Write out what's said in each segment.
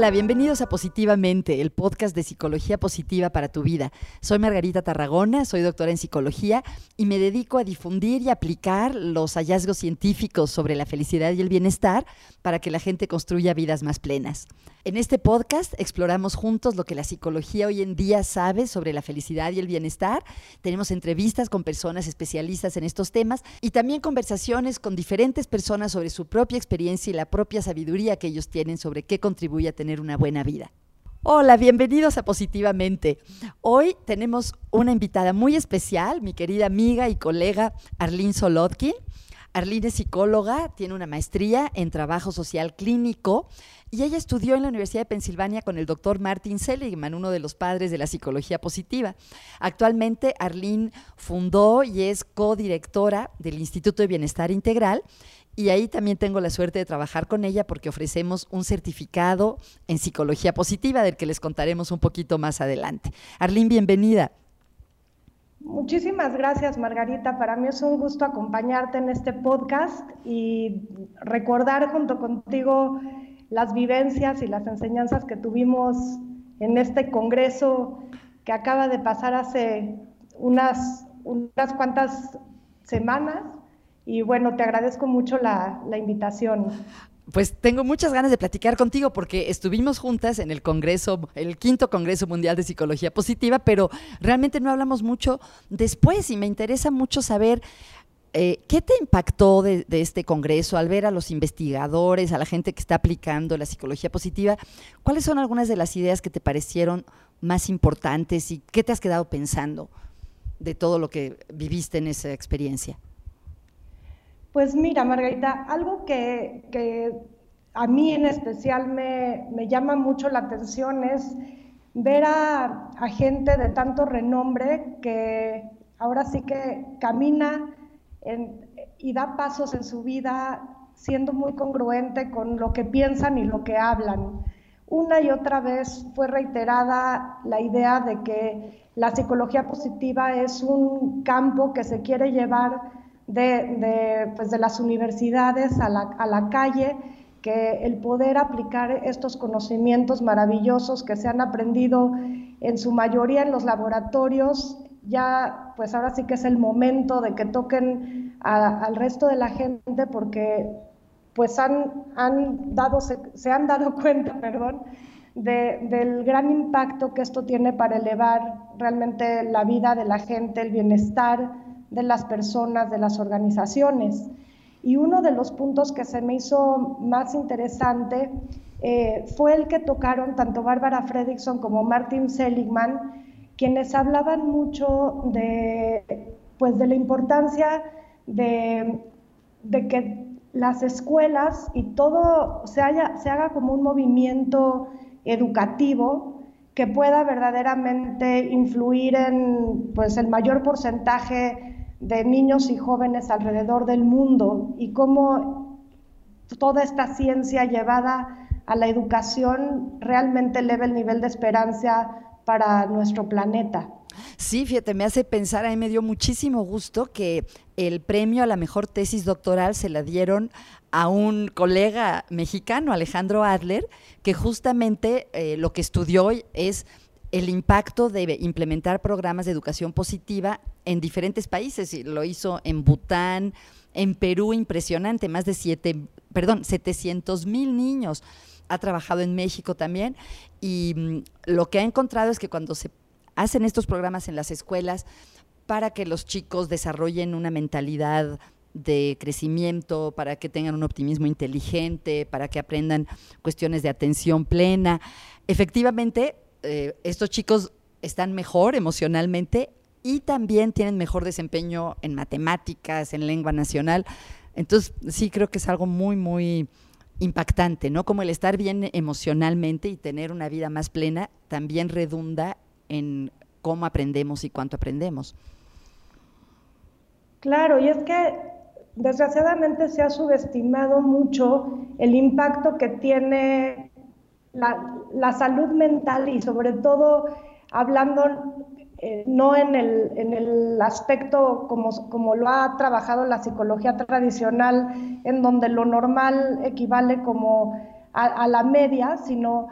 Hola, bienvenidos a Positivamente, el podcast de psicología positiva para tu vida. Soy Margarita Tarragona, soy doctora en psicología y me dedico a difundir y aplicar los hallazgos científicos sobre la felicidad y el bienestar para que la gente construya vidas más plenas. En este podcast exploramos juntos lo que la psicología hoy en día sabe sobre la felicidad y el bienestar. Tenemos entrevistas con personas especialistas en estos temas y también conversaciones con diferentes personas sobre su propia experiencia y la propia sabiduría que ellos tienen sobre qué contribuye a tener una buena vida. Hola, bienvenidos a Positivamente. Hoy tenemos una invitada muy especial, mi querida amiga y colega Arlene Solodkin. Arlene es psicóloga, tiene una maestría en trabajo social clínico y ella estudió en la Universidad de Pensilvania con el doctor Martin Seligman, uno de los padres de la psicología positiva. Actualmente, Arlene fundó y es codirectora del Instituto de Bienestar Integral. Y ahí también tengo la suerte de trabajar con ella porque ofrecemos un certificado en psicología positiva del que les contaremos un poquito más adelante. Arlene, bienvenida. Muchísimas gracias, Margarita. Para mí es un gusto acompañarte en este podcast y recordar junto contigo las vivencias y las enseñanzas que tuvimos en este congreso que acaba de pasar hace unas, unas cuantas semanas. Y bueno, te agradezco mucho la, invitación pues tengo muchas ganas de platicar contigo porque estuvimos juntas en el Congreso, el quinto Congreso Mundial de Psicología Positiva, pero realmente no hablamos mucho después y me interesa mucho saber eh, ¿Qué te impactó de, este congreso al ver a los investigadores, a la gente que está aplicando la psicología positiva? ¿Cuáles son algunas de las ideas que te parecieron más importantes y qué te has quedado pensando de todo lo que viviste en esa experiencia? Pues mira, Margarita, algo que, a mí en especial me, llama mucho la atención es ver a gente de tanto renombre que ahora sí que camina y da pasos en su vida siendo muy congruente con lo que piensan y lo que hablan. Una y otra vez fue reiterada la idea de que la psicología positiva es un campo que se quiere llevar de, pues de las universidades a la, a la calle, que el poder aplicar estos conocimientos maravillosos que se han aprendido en su mayoría en los laboratorios ya pues ahora sí que es el momento de que toquen al resto de la gente porque pues han, han dado, se, han dado cuenta, perdón, del gran impacto que esto tiene para elevar realmente la vida de la gente, el bienestar de las personas, de las organizaciones. Y uno de los puntos que se me hizo más interesante eh, fue el que tocaron tanto Bárbara Fredrickson como Martin Seligman, quienes hablaban mucho de, pues, de la importancia de, que las escuelas y todo se, haya, se haga como un movimiento educativo que pueda verdaderamente influir en pues, el mayor porcentaje de niños y jóvenes alrededor del mundo y cómo toda esta ciencia llevada a la educación realmente eleva el nivel de esperanza para nuestro planeta. Sí, fíjate, me hace pensar, a mí me dio muchísimo gusto que el premio a la mejor tesis doctoral se la dieron a un colega mexicano, Alejandro Adler, que justamente eh, lo que estudió es el impacto de implementar programas de educación positiva en diferentes países. Lo hizo en Bután, en Perú, impresionante, más de siete, perdón, 700 mil niños ha trabajado en México también y mm, lo que ha encontrado es que cuando se hacen estos programas en las escuelas para que los chicos desarrollen una mentalidad de crecimiento, para que tengan un optimismo inteligente, para que aprendan cuestiones de atención plena. Efectivamente, eh, estos chicos están mejor emocionalmente y también tienen mejor desempeño en matemáticas, en lengua nacional. Entonces, sí creo que es algo muy, muy impactante, ¿no? Como el estar bien emocionalmente y tener una vida más plena también redunda en cómo aprendemos y cuánto aprendemos. Claro, y es que desgraciadamente se ha subestimado mucho el impacto que tiene la, la salud mental y sobre todo hablando eh, no en el, en el aspecto como, como, lo ha trabajado la psicología tradicional, en donde lo normal equivale como a, la media, sino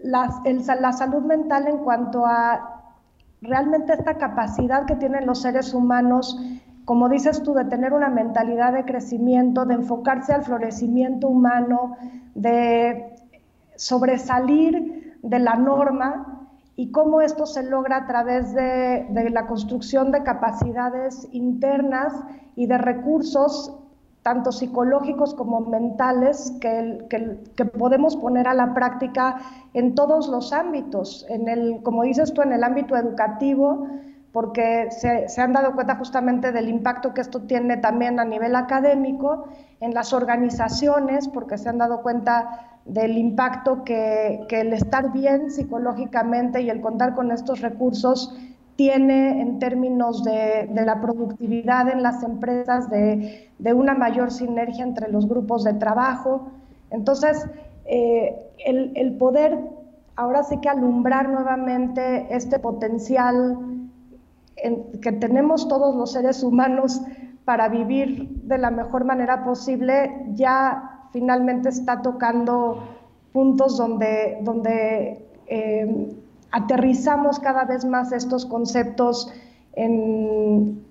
la salud mental en cuanto a realmente esta capacidad que tienen los seres humanos, como dices tú, de tener una mentalidad de crecimiento, de enfocarse al florecimiento humano, de sobresalir de la norma y cómo esto se logra a través de, la construcción de capacidades internas y de recursos tanto psicológicos como mentales que, que, podemos poner a la práctica en todos los ámbitos, en el, como dices tú, en el ámbito educativo, porque se, se, han dado cuenta justamente del impacto que esto tiene también a nivel académico, en las organizaciones, porque se han dado cuenta del impacto que, el estar bien psicológicamente y el contar con estos recursos tiene en términos de, la productividad en las empresas, de, una mayor sinergia entre los grupos de trabajo. Entonces, eh, el, poder ahora sí que alumbrar nuevamente este potencial que tenemos todos los seres humanos para vivir de la mejor manera posible, ya finalmente está tocando puntos donde, donde eh, aterrizamos cada vez más estos conceptos en,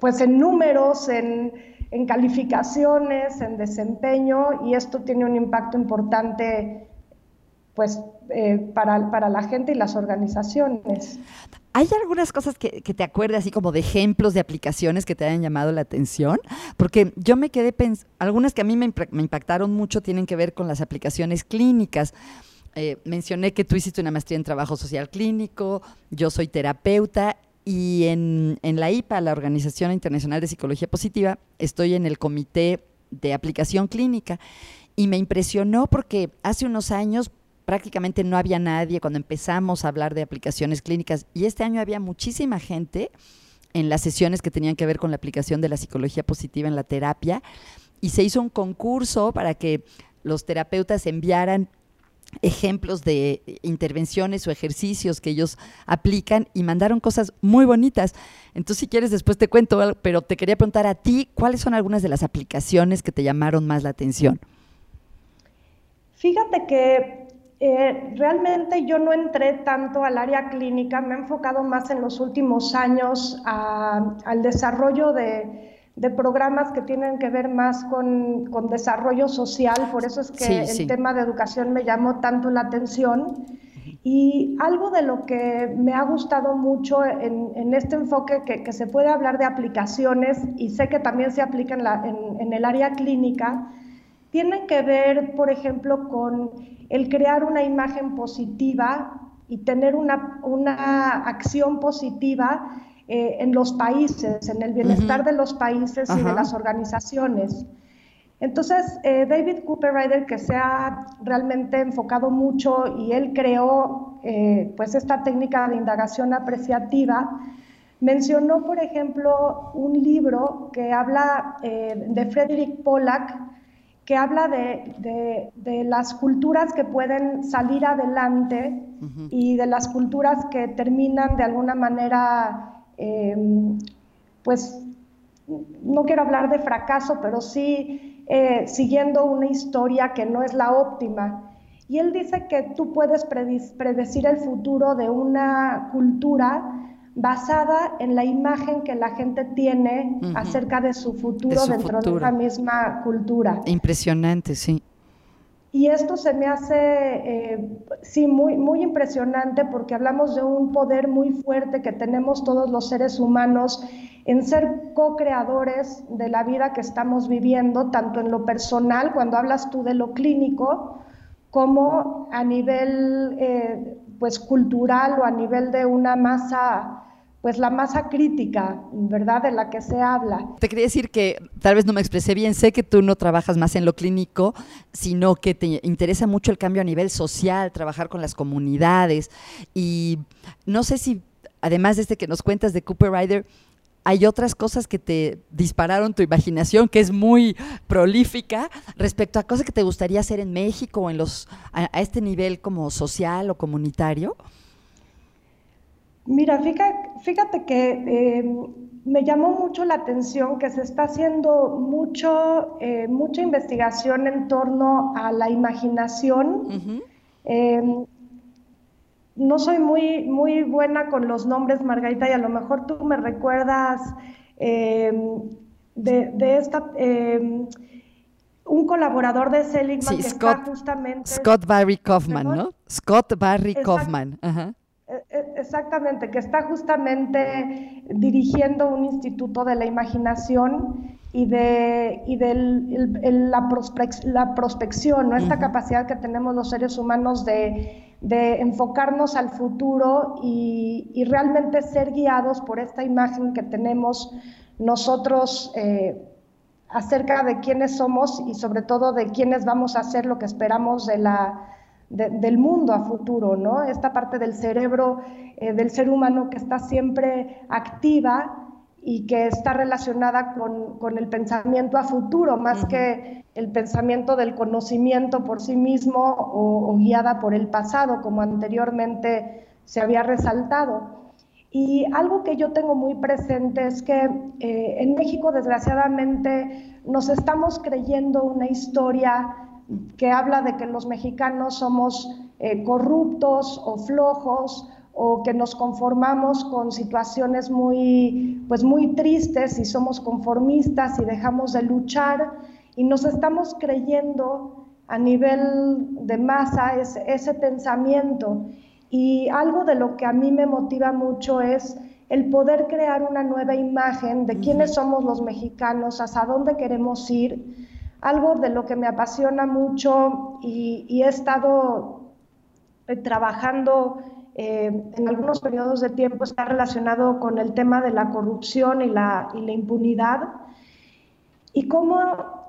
pues en números, en, calificaciones, en desempeño, y esto tiene un impacto importante pues, eh, para, para la gente y las organizaciones. ¿Hay algunas cosas que, te acuerdes así como de ejemplos de aplicaciones que te hayan llamado la atención? Porque yo me quedé pensando, algunas que a mí me, impactaron mucho tienen que ver con las aplicaciones clínicas. Eh, mencioné que tú hiciste una maestría en trabajo social clínico, yo soy terapeuta y en, en la IPA, la Organización Internacional de Psicología Positiva, estoy en el comité de aplicación clínica y me impresionó porque hace unos años prácticamente no había nadie cuando empezamos a hablar de aplicaciones clínicas y este año había muchísima gente en las sesiones que tenían que ver con la aplicación de la psicología positiva en la terapia y se hizo un concurso para que los terapeutas enviaran ejemplos de intervenciones o ejercicios que ellos aplican y mandaron cosas muy bonitas. Entonces, si quieres, después te cuento, pero te quería preguntar a ti, ¿cuáles son algunas de las aplicaciones que te llamaron más la atención? Fíjate que eh, realmente yo no entré tanto al área clínica, me he enfocado más en los últimos años al desarrollo de, programas que tienen que ver más con, desarrollo social, por eso es que el tema de educación me llamó tanto la atención. Y algo de lo que me ha gustado mucho en, este enfoque, que, se puede hablar de aplicaciones y sé que también se aplica en, en el área clínica, tienen que ver, por ejemplo, con el crear una imagen positiva y tener una, una acción positiva eh, en los países, en el bienestar de los países y de las organizaciones. Entonces, eh, David Cooper Ryder, que se ha realmente enfocado mucho y él creó eh, pues esta técnica de indagación apreciativa, mencionó, por ejemplo, un libro que habla de Frederick Pollack, que habla de, las culturas que pueden salir adelante y de las culturas que terminan de alguna manera, em, pues, no quiero hablar de fracaso, pero sí eh, siguiendo una historia que no es la óptima. Y él dice que tú puedes predecir el futuro de una cultura basada en la imagen que la gente tiene acerca de su futuro dentro de la misma cultura. Impresionante, sí. Y esto se me hace, eh, sí, muy, muy impresionante porque hablamos de un poder muy fuerte que tenemos todos los seres humanos en ser co-creadores de la vida que estamos viviendo, tanto en lo personal, cuando hablas tú de lo clínico, como a nivel eh, pues cultural o a nivel de una masa pues la masa crítica, ¿verdad? De la que se habla. Te quería decir que tal vez no me expresé bien, sé que tú no trabajas más en lo clínico, sino que te interesa mucho el cambio a nivel social, trabajar con las comunidades y no sé si además de este que nos cuentas de Cooper Ryder, hay otras cosas que te dispararon tu imaginación, que es muy prolífica, respecto a cosas que te gustaría hacer en México o en los, a, este nivel como social o comunitario. Mira, fíjate, que em, me llamó mucho la atención que se está haciendo mucho, eh, mucha investigación en torno a la imaginación. No soy muy, muy buena con los nombres, Margarita, y a lo mejor tú me recuerdas em, de, esta un colaborador de Seligman que está justamente... Scott Barry Kaufman, ¿no? Scott Barry Kaufman. Ajá. E, e, exactamente, que está justamente dirigiendo un instituto de la imaginación y de, y la, la, prospección, ¿no? esta capacidad que tenemos los seres humanos de, de enfocarnos al futuro y, y, realmente ser guiados por esta imagen que tenemos nosotros eh, acerca de quiénes somos y sobre todo de quiénes vamos a ser lo que esperamos de la del mundo a futuro, ¿no? Esta parte del cerebro eh, del ser humano que está siempre activa y que está relacionada con, el pensamiento a futuro, más que el pensamiento del conocimiento por sí mismo o, guiada por el pasado, como anteriormente se había resaltado. Y algo que yo tengo muy presente es que eh, en México, desgraciadamente, nos estamos creyendo una historia que habla de que los mexicanos somos eh, corruptos o flojos o que nos conformamos con situaciones muy, pues muy tristes y somos conformistas y dejamos de luchar y nos estamos creyendo a nivel de masa ese, ese pensamiento. Y algo de lo que a mí me motiva mucho es el poder crear una nueva imagen de quiénes somos los mexicanos, hasta dónde queremos ir algo de lo que me apasiona mucho y, he estado eh, trabajando eh, en algunos periodos de tiempo está relacionado con el tema de la corrupción y la, impunidad. Y cómo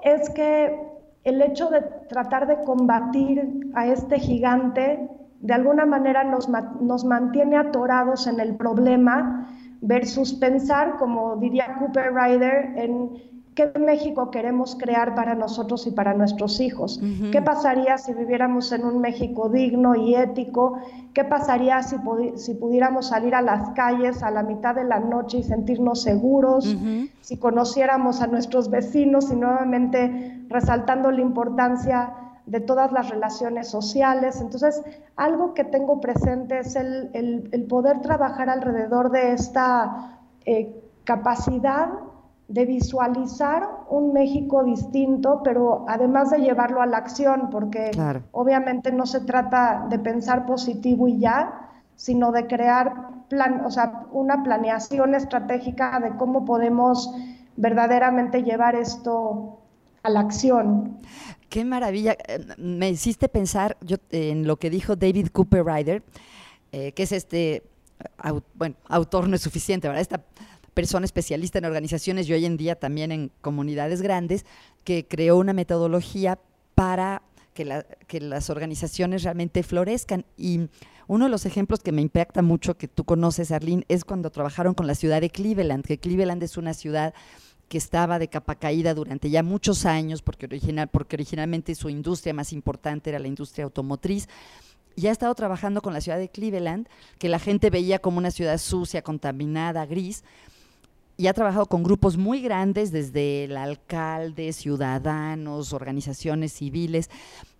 es que el hecho de tratar de combatir a este gigante de alguna manera nos, nos mantiene atorados en el problema versus pensar, como diría Cooper Ryder, en ¿Qué México queremos crear para nosotros y para nuestros hijos? ¿Qué pasaría si viviéramos en un México digno y ético? ¿Qué pasaría si, si pudiéramos salir a las calles a la mitad de la noche y sentirnos seguros? Si conociéramos a nuestros vecinos y nuevamente resaltando la importancia de todas las relaciones sociales. Entonces, algo que tengo presente es el, poder trabajar alrededor de esta eh, capacidad de visualizar un México distinto, pero además de llevarlo a la acción, porque obviamente no se trata de pensar positivo y ya, sino de crear plan, o sea, una planeación estratégica de cómo podemos verdaderamente llevar esto a la acción. Qué maravilla. Eh, me hiciste pensar yo, en lo que dijo David Cooper Ryder, eh, que es este, bueno, autor no es suficiente, ¿verdad? Esta persona especialista en organizaciones y hoy en día también en comunidades grandes, que creó una metodología para que, que las organizaciones realmente florezcan. Y uno de los ejemplos que me impacta mucho, que tú conoces, Arlene, es cuando trabajaron con la ciudad de Cleveland, que Cleveland es una ciudad que estaba de capa caída durante ya muchos años, porque, original, porque originalmente su industria más importante era la industria automotriz, y ha estado trabajando con la ciudad de Cleveland, que la gente veía como una ciudad sucia, contaminada, gris, y ha trabajado con grupos muy grandes, desde el alcalde, ciudadanos, organizaciones civiles,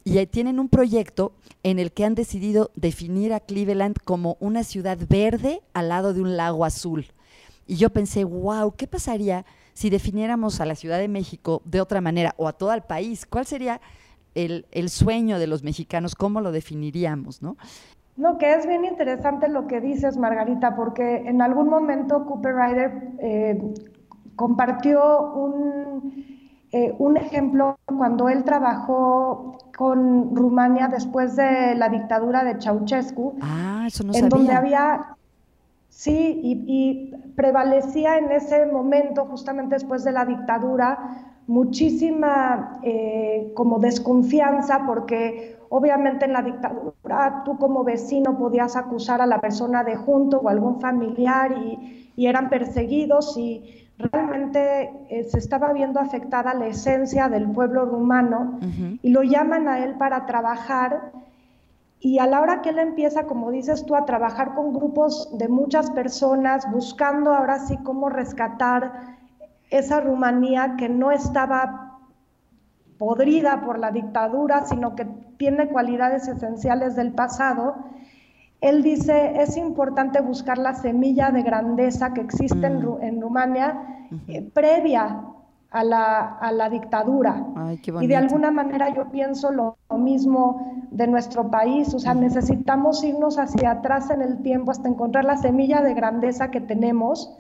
y tienen un proyecto en el que han decidido definir a Cleveland como una ciudad verde al lado de un lago azul. Y yo pensé, wow, ¿qué pasaría si definiéramos a la Ciudad de México de otra manera o a todo el país? ¿Cuál sería el, el sueño de los mexicanos? ¿Cómo lo definiríamos? ¿no? No, que es bien interesante lo que dices, Margarita, porque en algún momento Cooper Ryder eh, compartió un, eh, un, ejemplo cuando él trabajó con Rumania después de la dictadura de Ceausescu. Ah, eso no en donde había, sí, y, y prevalecía en ese momento, justamente después de la dictadura, muchísima eh, como desconfianza porque obviamente en la dictadura tú como vecino podías acusar a la persona de junto o algún familiar y, eran perseguidos y realmente eh, se estaba viendo afectada la esencia del pueblo rumano y lo llaman a él para trabajar. Y a la hora que él empieza, como dices tú, a trabajar con grupos de muchas personas, buscando ahora sí cómo rescatar esa Rumanía que no estaba podrida por la dictadura, sino que tiene cualidades esenciales del pasado, él dice, es importante buscar la semilla de grandeza que existe en, mm. Rumania eh, previa a la, dictadura. y de alguna manera yo pienso lo, mismo de nuestro país, o sea, necesitamos irnos hacia atrás en el tiempo hasta encontrar la semilla de grandeza que tenemos.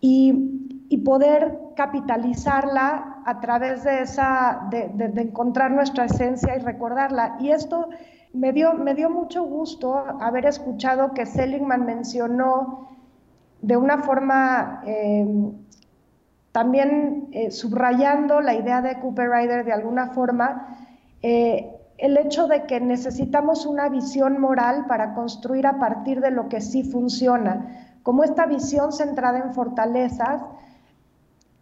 Y, poder capitalizarla a través de esa, de, encontrar nuestra esencia y recordarla. Y esto me dio, me dio mucho gusto haber escuchado que Seligman mencionó de una forma eh, también eh, subrayando la idea de Cooper Rider de alguna forma, eh, el hecho de que necesitamos una visión moral para construir a partir de lo que sí funciona, como esta visión centrada en fortalezas,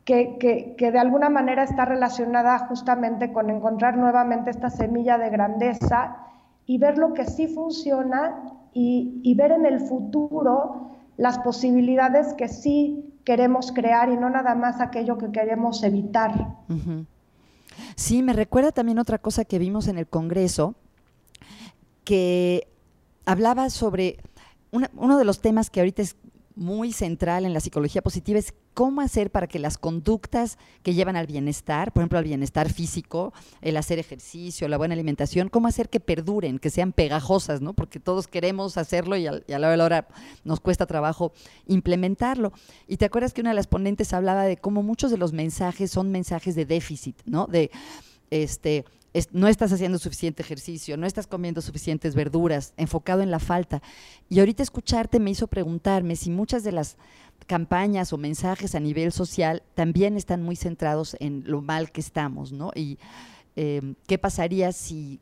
que, de alguna manera está relacionada justamente con encontrar nuevamente esta semilla de grandeza y ver lo que sí funciona y, y ver en el futuro las posibilidades que sí queremos crear y no nada más aquello que queremos evitar. Sí, me recuerda también otra cosa que vimos en el Congreso, que hablaba sobre uno de los temas que ahorita es muy central en la psicología positiva es cómo hacer para que las conductas que llevan al bienestar, por ejemplo, al bienestar físico, el hacer ejercicio, la buena alimentación, cómo hacer que perduren, que sean pegajosas, ¿no? Porque todos queremos hacerlo y, a la hora la hora nos cuesta trabajo implementarlo. Y te acuerdas que una de las ponentes hablaba de cómo muchos de los mensajes son mensajes de déficit, ¿no? De este no estás haciendo suficiente ejercicio, no estás comiendo suficientes verduras, enfocado en la falta. Y ahorita escucharte me hizo preguntarme si muchas de las campañas o mensajes a nivel social también están muy centrados en lo mal que estamos, ¿no? Y em, qué pasaría si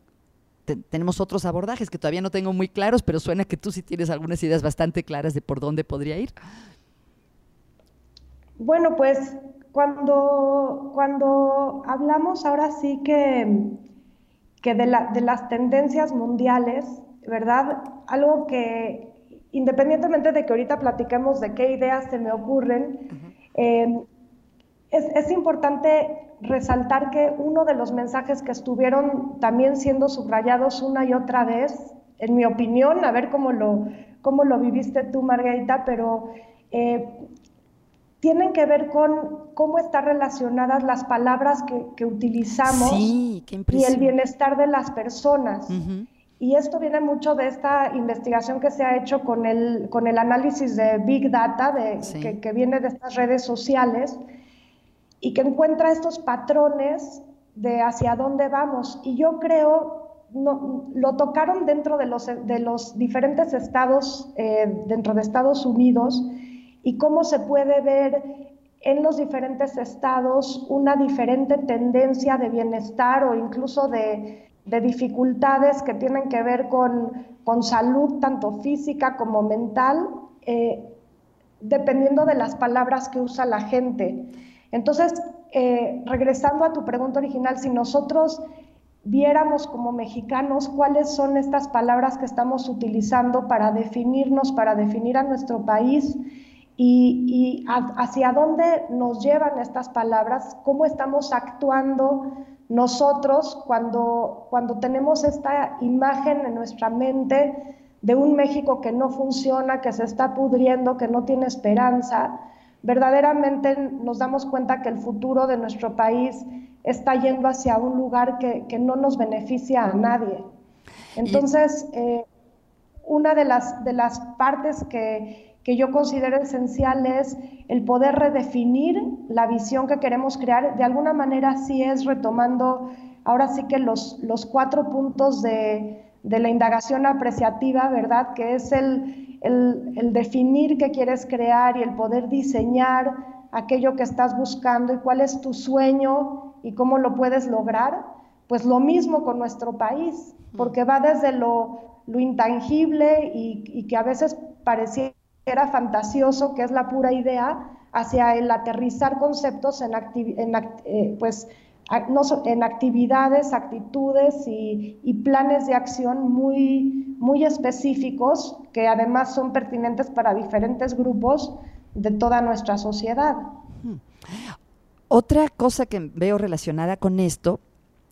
tenemos otros abordajes que todavía no tengo muy claros, pero suena que tú sí tienes algunas ideas bastante claras de por dónde podría ir. Bueno, pues cuando, cuando hablamos ahora sí que, que de, las tendencias mundiales, ¿verdad? Algo que, independientemente de que ahorita platiquemos de qué ideas se me ocurren, em, es, es, importante resaltar que uno de los mensajes que estuvieron también siendo subrayados una y otra vez, en mi opinión, a ver cómo lo, cómo lo viviste tú, Margarita, pero eh, tienen que ver con cómo están relacionadas las palabras que, utilizamos y el bienestar de las personas. Y esto viene mucho de esta investigación que se ha hecho con el, con el análisis de Big Data, de, que, viene de estas redes sociales, y que encuentra estos patrones de hacia dónde vamos. Y yo creo, no, lo tocaron dentro de los, de los diferentes estados, eh, dentro de Estados Unidos, y cómo se puede ver en los diferentes estados una diferente tendencia de bienestar o incluso de, dificultades que tienen que ver con, salud, tanto física como mental, eh, dependiendo de las palabras que usa la gente. Entonces, eh, regresando a tu pregunta original, si nosotros viéramos como mexicanos cuáles son estas palabras que estamos utilizando para definirnos, para definir a nuestro país, y, hacia dónde nos llevan estas palabras, cómo estamos actuando nosotros cuando, cuando tenemos esta imagen en nuestra mente de un México que no funciona, que se está pudriendo, que no tiene esperanza, verdaderamente nos damos cuenta que el futuro de nuestro país está yendo hacia un lugar que, no nos beneficia a nadie. Entonces, eh, una de las, de las partes que, que yo considero esencial es el poder redefinir la visión que queremos crear. De alguna manera sí es retomando ahora sí que los, los cuatro puntos de, la indagación apreciativa, ¿verdad? Que es el, el, definir qué quieres crear y el poder diseñar aquello que estás buscando y cuál es tu sueño y cómo lo puedes lograr. Pues lo mismo con nuestro país, porque va desde lo, lo intangible y, y que a veces parecía era fantasioso, que es la pura idea, hacia el aterrizar conceptos en, eh, pues, en actividades, actitudes y, planes de acción muy, muy específicos que además son pertinentes para diferentes grupos de toda nuestra sociedad. Otra cosa que veo relacionada con esto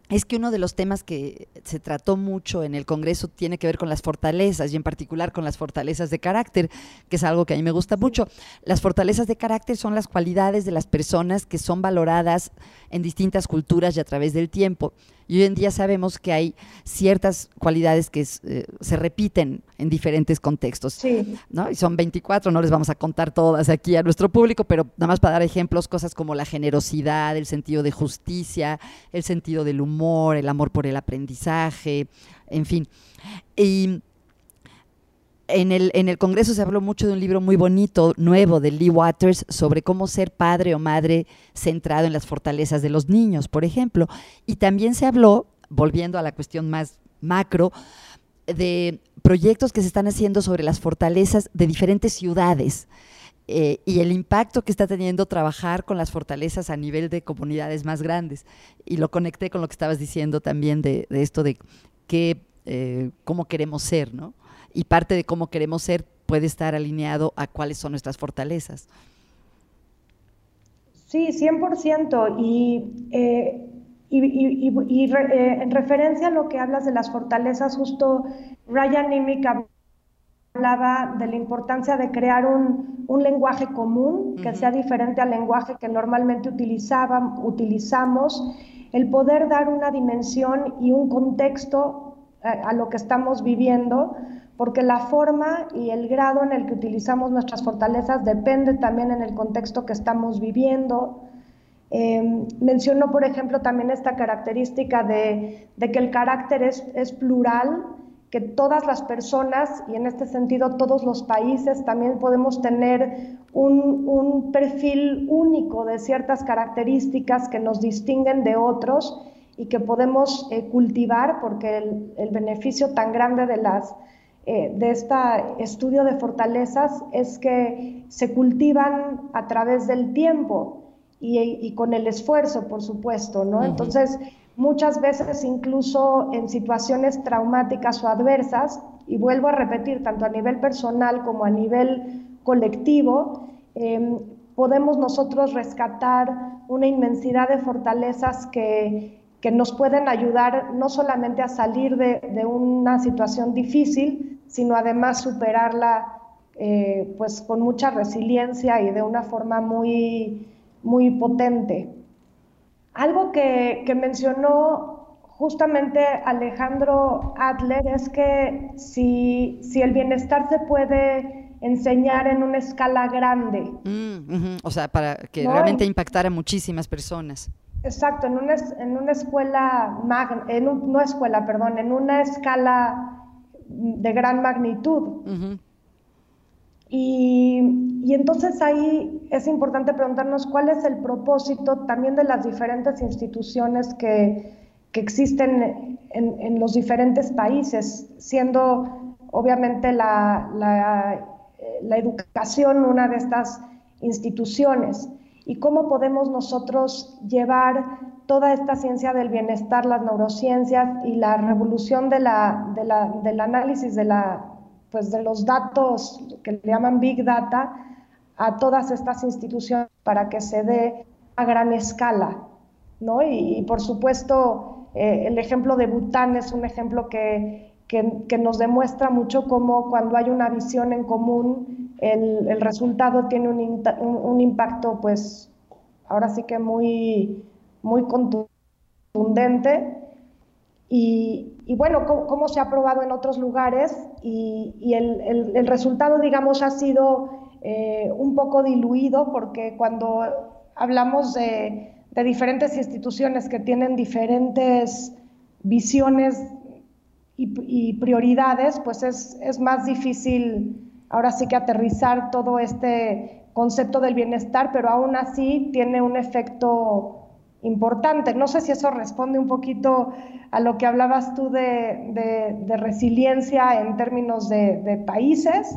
es que uno de los temas que se trató mucho en el Congreso tiene que ver con las fortalezas y en particular con las fortalezas de carácter, que es algo que a mí me gusta mucho. Las fortalezas de carácter son las cualidades de las personas que son valoradas en distintas culturas y a través del tiempo. Y hoy en día sabemos que hay ciertas cualidades que eh, se repiten en diferentes contextos. Sí. ¿no? Y son 24, no les vamos a contar todas aquí a nuestro público, pero nada más para dar ejemplos, cosas como la generosidad, el sentido de justicia, el sentido del humor, el amor por el aprendizaje, en fin. Y en el, en el Congreso se habló mucho de un libro muy bonito, nuevo, de Lee Waters, sobre cómo ser padre o madre centrado en las fortalezas de los niños, por ejemplo. Y también se habló, volviendo a la cuestión más macro, de proyectos que se están haciendo sobre las fortalezas de diferentes ciudades. Eh, y el impacto que está teniendo trabajar con las fortalezas a nivel de comunidades más grandes. Y lo conecté con lo que estabas diciendo también de, esto de qué, eh, cómo queremos ser, ¿no? y parte de cómo queremos ser puede estar alineado a cuáles son nuestras fortalezas. Sí, 100%. Y, eh, y, eh, en referencia a lo que hablas de las fortalezas, justo Ryan Nimick hablaba de la importancia de crear un, lenguaje común que sea diferente al lenguaje que normalmente utilizamos, el poder dar una dimensión y un contexto a, a lo que estamos viviendo, porque la forma y el grado en el que utilizamos nuestras fortalezas depende también en el contexto que estamos viviendo. Eh, menciono, por ejemplo, también esta característica de, que el carácter es, plural, que todas las personas, y en este sentido todos los países, también podemos tener un, perfil único de ciertas características que nos distinguen de otros y que podemos eh, cultivar, porque el beneficio tan grande de las eh, de este estudio de fortalezas es que se cultivan a través del tiempo y, con el esfuerzo, por supuesto, ¿no? Entonces, muchas veces incluso en situaciones traumáticas o adversas, y vuelvo a repetir, tanto a nivel personal como a nivel colectivo, em, podemos nosotros rescatar una inmensidad de fortalezas que, que nos pueden ayudar no solamente a salir de, de una situación difícil, sino además superarla eh, pues con mucha resiliencia y de una forma muy, muy potente. Algo que, mencionó justamente Alejandro Adler es que si, el bienestar se puede enseñar en una escala grande. Mm, o sea, para que realmente impactara a muchísimas personas. Exacto, en una, en una escuela, en no escuela, perdón, en una escala de gran magnitud. Y, entonces ahí es importante preguntarnos cuál es el propósito también de las diferentes instituciones que, existen en, los diferentes países, siendo obviamente la, la educación una de estas instituciones. Y cómo podemos nosotros llevar toda esta ciencia del bienestar, las neurociencias y la revolución de la, del análisis de, la, pues de los datos que le llaman Big Data a todas estas instituciones para que se dé a gran escala. ¿no? Y, por supuesto, eh, el ejemplo de Bután es un ejemplo que, que, nos demuestra mucho cómo cuando hay una visión en común, el, el resultado tiene un, un, impacto, pues, ahora sí que muy, muy contundente. Y, y bueno, cómo, se ha probado en otros lugares y, y el, el, resultado, digamos, ha sido eh, un poco diluido porque cuando hablamos de, de diferentes instituciones que tienen diferentes visiones y, prioridades, pues es, es, más difícil ahora sí que aterrizar todo este concepto del bienestar, pero aún así tiene un efecto importante. No sé si eso responde un poquito a lo que hablabas tú de, de, resiliencia en términos de, países.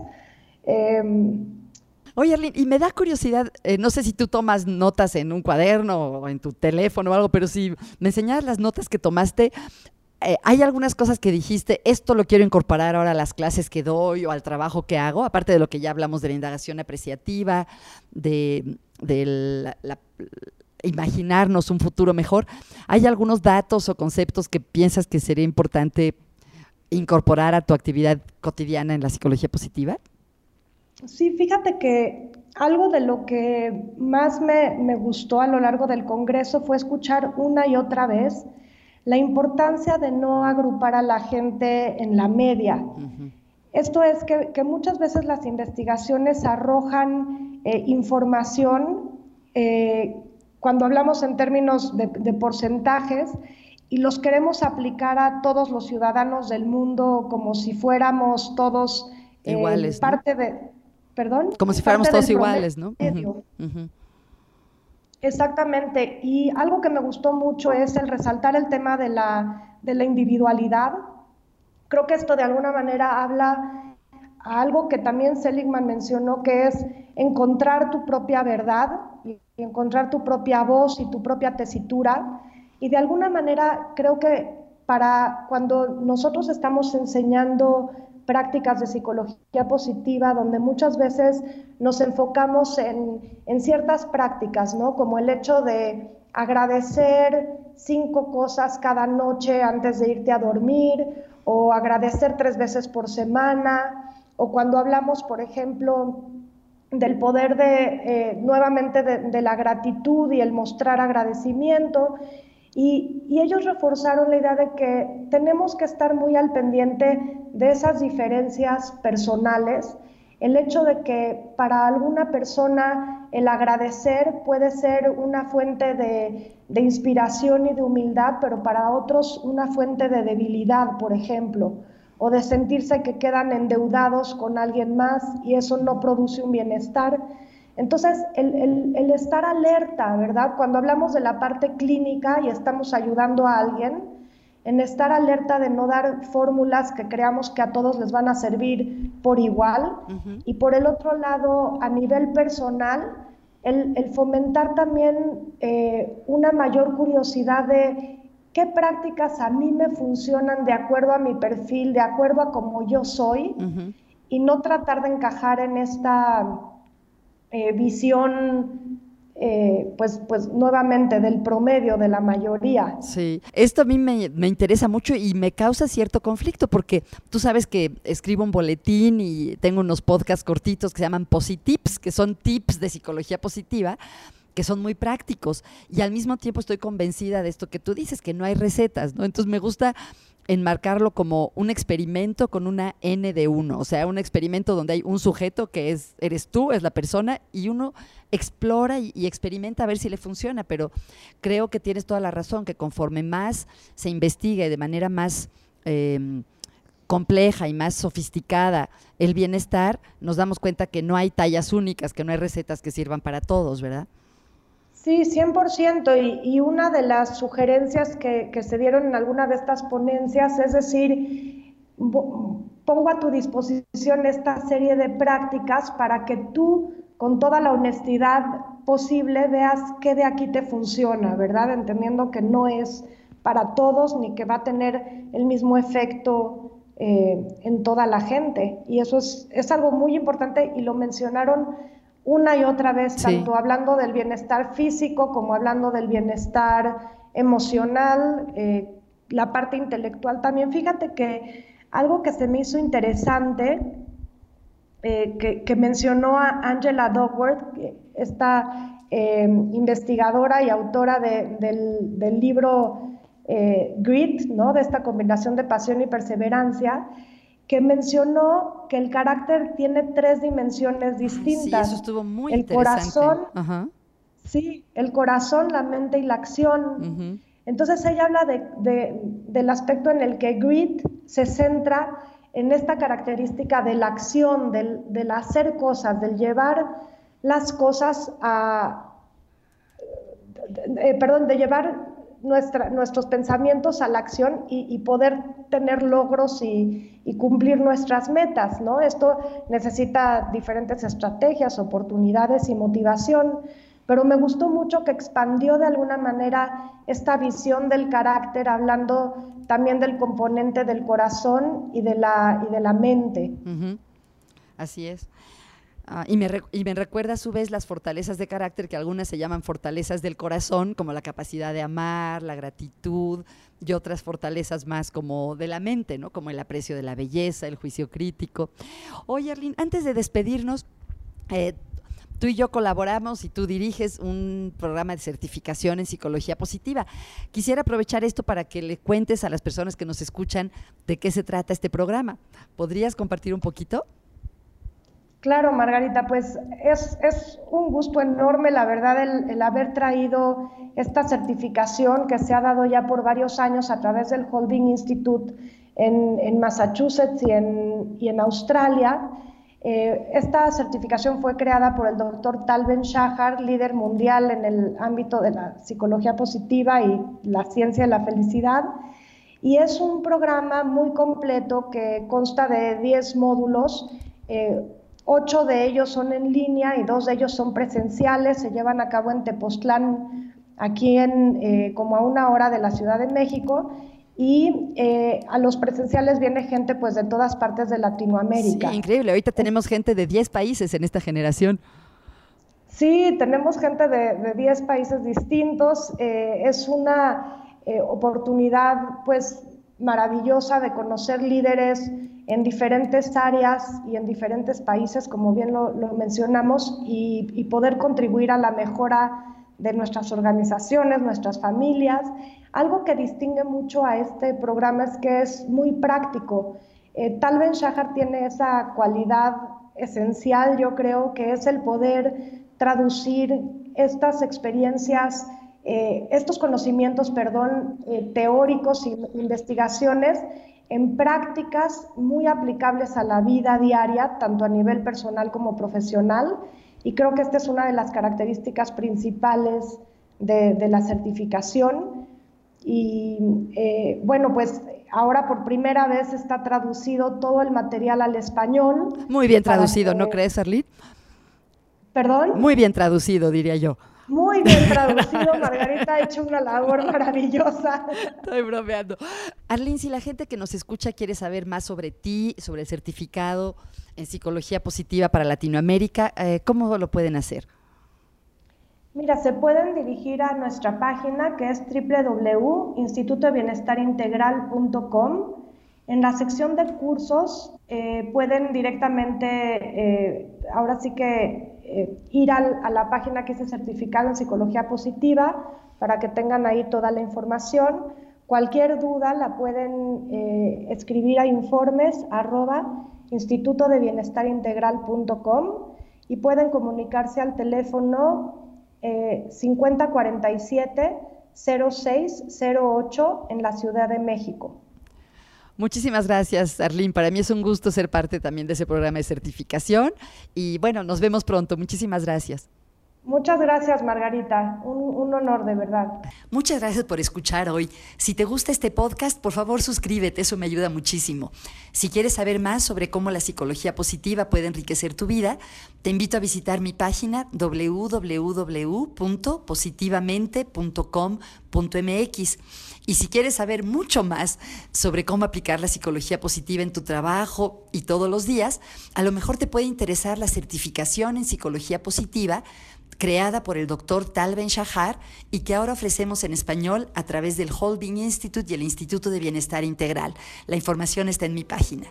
Em, Oye, Arlene, y me da curiosidad, eh, no sé si tú tomas notas en un cuaderno o en tu teléfono o algo, pero si me enseñas las notas que tomaste, eh, ¿hay algunas cosas que dijiste, esto lo quiero incorporar ahora a las clases que doy o al trabajo que hago, aparte de lo que ya hablamos de la indagación apreciativa, de, imaginarnos un futuro mejor? ¿Hay algunos datos o conceptos que piensas que sería importante incorporar a tu actividad cotidiana en la psicología positiva? Sí, fíjate que algo de lo que más me, me gustó a lo largo del Congreso fue escuchar una y otra vez la importancia de no agrupar a la gente en la media. Esto es que, muchas veces las investigaciones arrojan eh, información eh, cuando hablamos en términos de, porcentajes y los queremos aplicar a todos los ciudadanos del mundo como si fuéramos todos eh, iguales, parte de, perdón, como si fuéramos todos iguales, ¿no? Exactamente. Y algo que me gustó mucho es el resaltar el tema de la, de la individualidad. Creo que esto de alguna manera habla a algo que también Seligman mencionó, que es encontrar tu propia verdad y encontrar tu propia voz y tu propia tesitura. Y de alguna manera creo que para cuando nosotros estamos enseñando prácticas de psicología positiva, donde muchas veces nos enfocamos en, ciertas prácticas, ¿no? Como el hecho de agradecer cinco cosas cada noche antes de irte a dormir, o agradecer tres veces por semana, o cuando hablamos, por ejemplo, del poder de, eh, nuevamente, de la gratitud y el mostrar agradecimiento. Y, ellos reforzaron la idea de que tenemos que estar muy al pendiente de esas diferencias personales, el hecho de que para alguna persona el agradecer puede ser una fuente de, de, inspiración y de humildad, pero para otros una fuente de debilidad, por ejemplo, o de sentirse que quedan endeudados con alguien más y eso no produce un bienestar. Entonces, el, estar alerta, ¿verdad? Cuando hablamos de la parte clínica y estamos ayudando a alguien, en estar alerta de no dar fórmulas que creamos que a todos les van a servir por igual. Y por el otro lado, a nivel personal, el, fomentar también eh, una mayor curiosidad de qué prácticas a mí me funcionan de acuerdo a mi perfil, de acuerdo a cómo yo soy, y no tratar de encajar en esta eh, visión eh, pues, pues nuevamente del promedio de la mayoría. Sí, esto a mí me, me, interesa mucho y me causa cierto conflicto porque tú sabes que escribo un boletín y tengo unos podcasts cortitos que se llaman Positips, que son tips de psicología positiva que son muy prácticos y al mismo tiempo estoy convencida de esto que tú dices, que no hay recetas, ¿no? Entonces me gusta enmarcarlo como un experimento con una N de uno, o sea, un experimento donde hay un sujeto que es, eres tú, es la persona, y uno explora y, experimenta a ver si le funciona, pero creo que tienes toda la razón, que conforme más se investigue de manera más em, compleja y más sofisticada el bienestar, nos damos cuenta que no hay tallas únicas, que no hay recetas que sirvan para todos, ¿verdad? Sí, 100%. Y, y una de las sugerencias que, se dieron en alguna de estas ponencias es decir, pongo a tu disposición esta serie de prácticas para que tú, con toda la honestidad posible, veas qué de aquí te funciona, ¿verdad? Entendiendo que no es para todos ni que va a tener el mismo efecto eh, en toda la gente. Y eso es, es algo muy importante y lo mencionaron una y otra vez, tanto hablando del bienestar físico como hablando del bienestar emocional, eh, la parte intelectual también. Fíjate que algo que se me hizo interesante, eh, que, mencionó a Angela Duckworth, esta eh, investigadora y autora del, del, libro Grit, ¿no? de esta combinación de pasión y perseverancia, que mencionó que el carácter tiene tres dimensiones distintas. Sí, eso estuvo muy el interesante. corazón, sí, el corazón, la mente y la acción. Entonces ella habla de, del aspecto en el que Grit se centra en esta característica de la acción, del, hacer cosas, del llevar las cosas a, eh, perdón, de llevar nuestros pensamientos a la acción y, poder tener logros y, cumplir nuestras metas, ¿no? Esto necesita diferentes estrategias, oportunidades y motivación, pero me gustó mucho que expandió de alguna manera esta visión del carácter, hablando también del componente del corazón y de la, y de la mente. Así es. Ah, y, me y, me recuerda a su vez las fortalezas de carácter, que algunas se llaman fortalezas del corazón, como la capacidad de amar, la gratitud, y otras fortalezas más como de la mente, ¿no? Como el aprecio de la belleza, el juicio crítico. Oye, Arlene, antes de despedirnos, eh, tú y yo colaboramos y tú diriges un programa de certificación en psicología positiva. Quisiera aprovechar esto para que le cuentes a las personas que nos escuchan de qué se trata este programa. ¿Podrías compartir un poquito? Claro, Margarita, pues es, un gusto enorme, la verdad, el, haber traído esta certificación que se ha dado ya por varios años a través del Holding Institute en, Massachusetts y en, y en Australia. Eh, esta certificación fue creada por el doctor Tal Ben Shahar, líder mundial en el ámbito de la psicología positiva y la ciencia de la felicidad. Y es un programa muy completo que consta de 10 módulos. Eh, Ocho de ellos son en línea y dos de ellos son presenciales, se llevan a cabo en Tepoztlán, aquí en eh, como a una hora de la Ciudad de México. Y eh, a los presenciales viene gente pues de todas partes de Latinoamérica. Sí, increíble. Ahorita tenemos gente de 10 países en esta generación. Sí, tenemos gente de 10 países distintos. Eh, es una oportunidad pues maravillosa de conocer líderes en diferentes áreas y en diferentes países, como bien lo, mencionamos, y, poder contribuir a la mejora de nuestras organizaciones, nuestras familias. Algo que distingue mucho a este programa es que es muy práctico. Eh, Tal vez Shahar tiene esa cualidad esencial, yo creo, que es el poder traducir estas experiencias eh, estos conocimientos, perdón, eh, teóricos e investigaciones en prácticas muy aplicables a la vida diaria, tanto a nivel personal como profesional. Y creo que esta es una de las características principales de, la certificación. Y eh, bueno, pues ahora por primera vez está traducido todo el material al español. Muy bien traducido, ¿no crees, Arlit? ¿Perdón? Muy bien traducido, diría yo. Muy bien traducido, Margarita ha hecho una labor maravillosa. Estoy bromeando. Arlene, si la gente que nos escucha quiere saber más sobre ti, sobre el certificado en psicología positiva para Latinoamérica, eh, ¿cómo lo pueden hacer? Mira, se pueden dirigir a nuestra página que es www.institutobienestarintegral.com. En la sección de cursos eh, pueden directamente, eh, ahora sí que eh, ir a la página que dice certificado en psicología positiva para que tengan ahí toda la información. Cualquier duda la pueden eh, escribir a informes arroba instituto de bienestar integral.com y pueden comunicarse al teléfono eh, 5047 0608 en la Ciudad de México. Muchísimas gracias, Arlene. Para mí es un gusto ser parte también de ese programa de certificación. Y bueno, nos vemos pronto. Muchísimas gracias. Muchas gracias, Margarita. Un, honor, de verdad. Muchas gracias por escuchar hoy. Si te gusta este podcast, por favor suscríbete, eso me ayuda muchísimo. Si quieres saber más sobre cómo la psicología positiva puede enriquecer tu vida, te invito a visitar mi página www.positivamente.com.mx. Y si quieres saber mucho más sobre cómo aplicar la psicología positiva en tu trabajo y todos los días, a lo mejor te puede interesar la certificación en psicología positiva creada por el doctor Tal Ben Shahar y que ahora ofrecemos en español a través del Holding Institute y el Instituto de Bienestar Integral. La información está en mi página.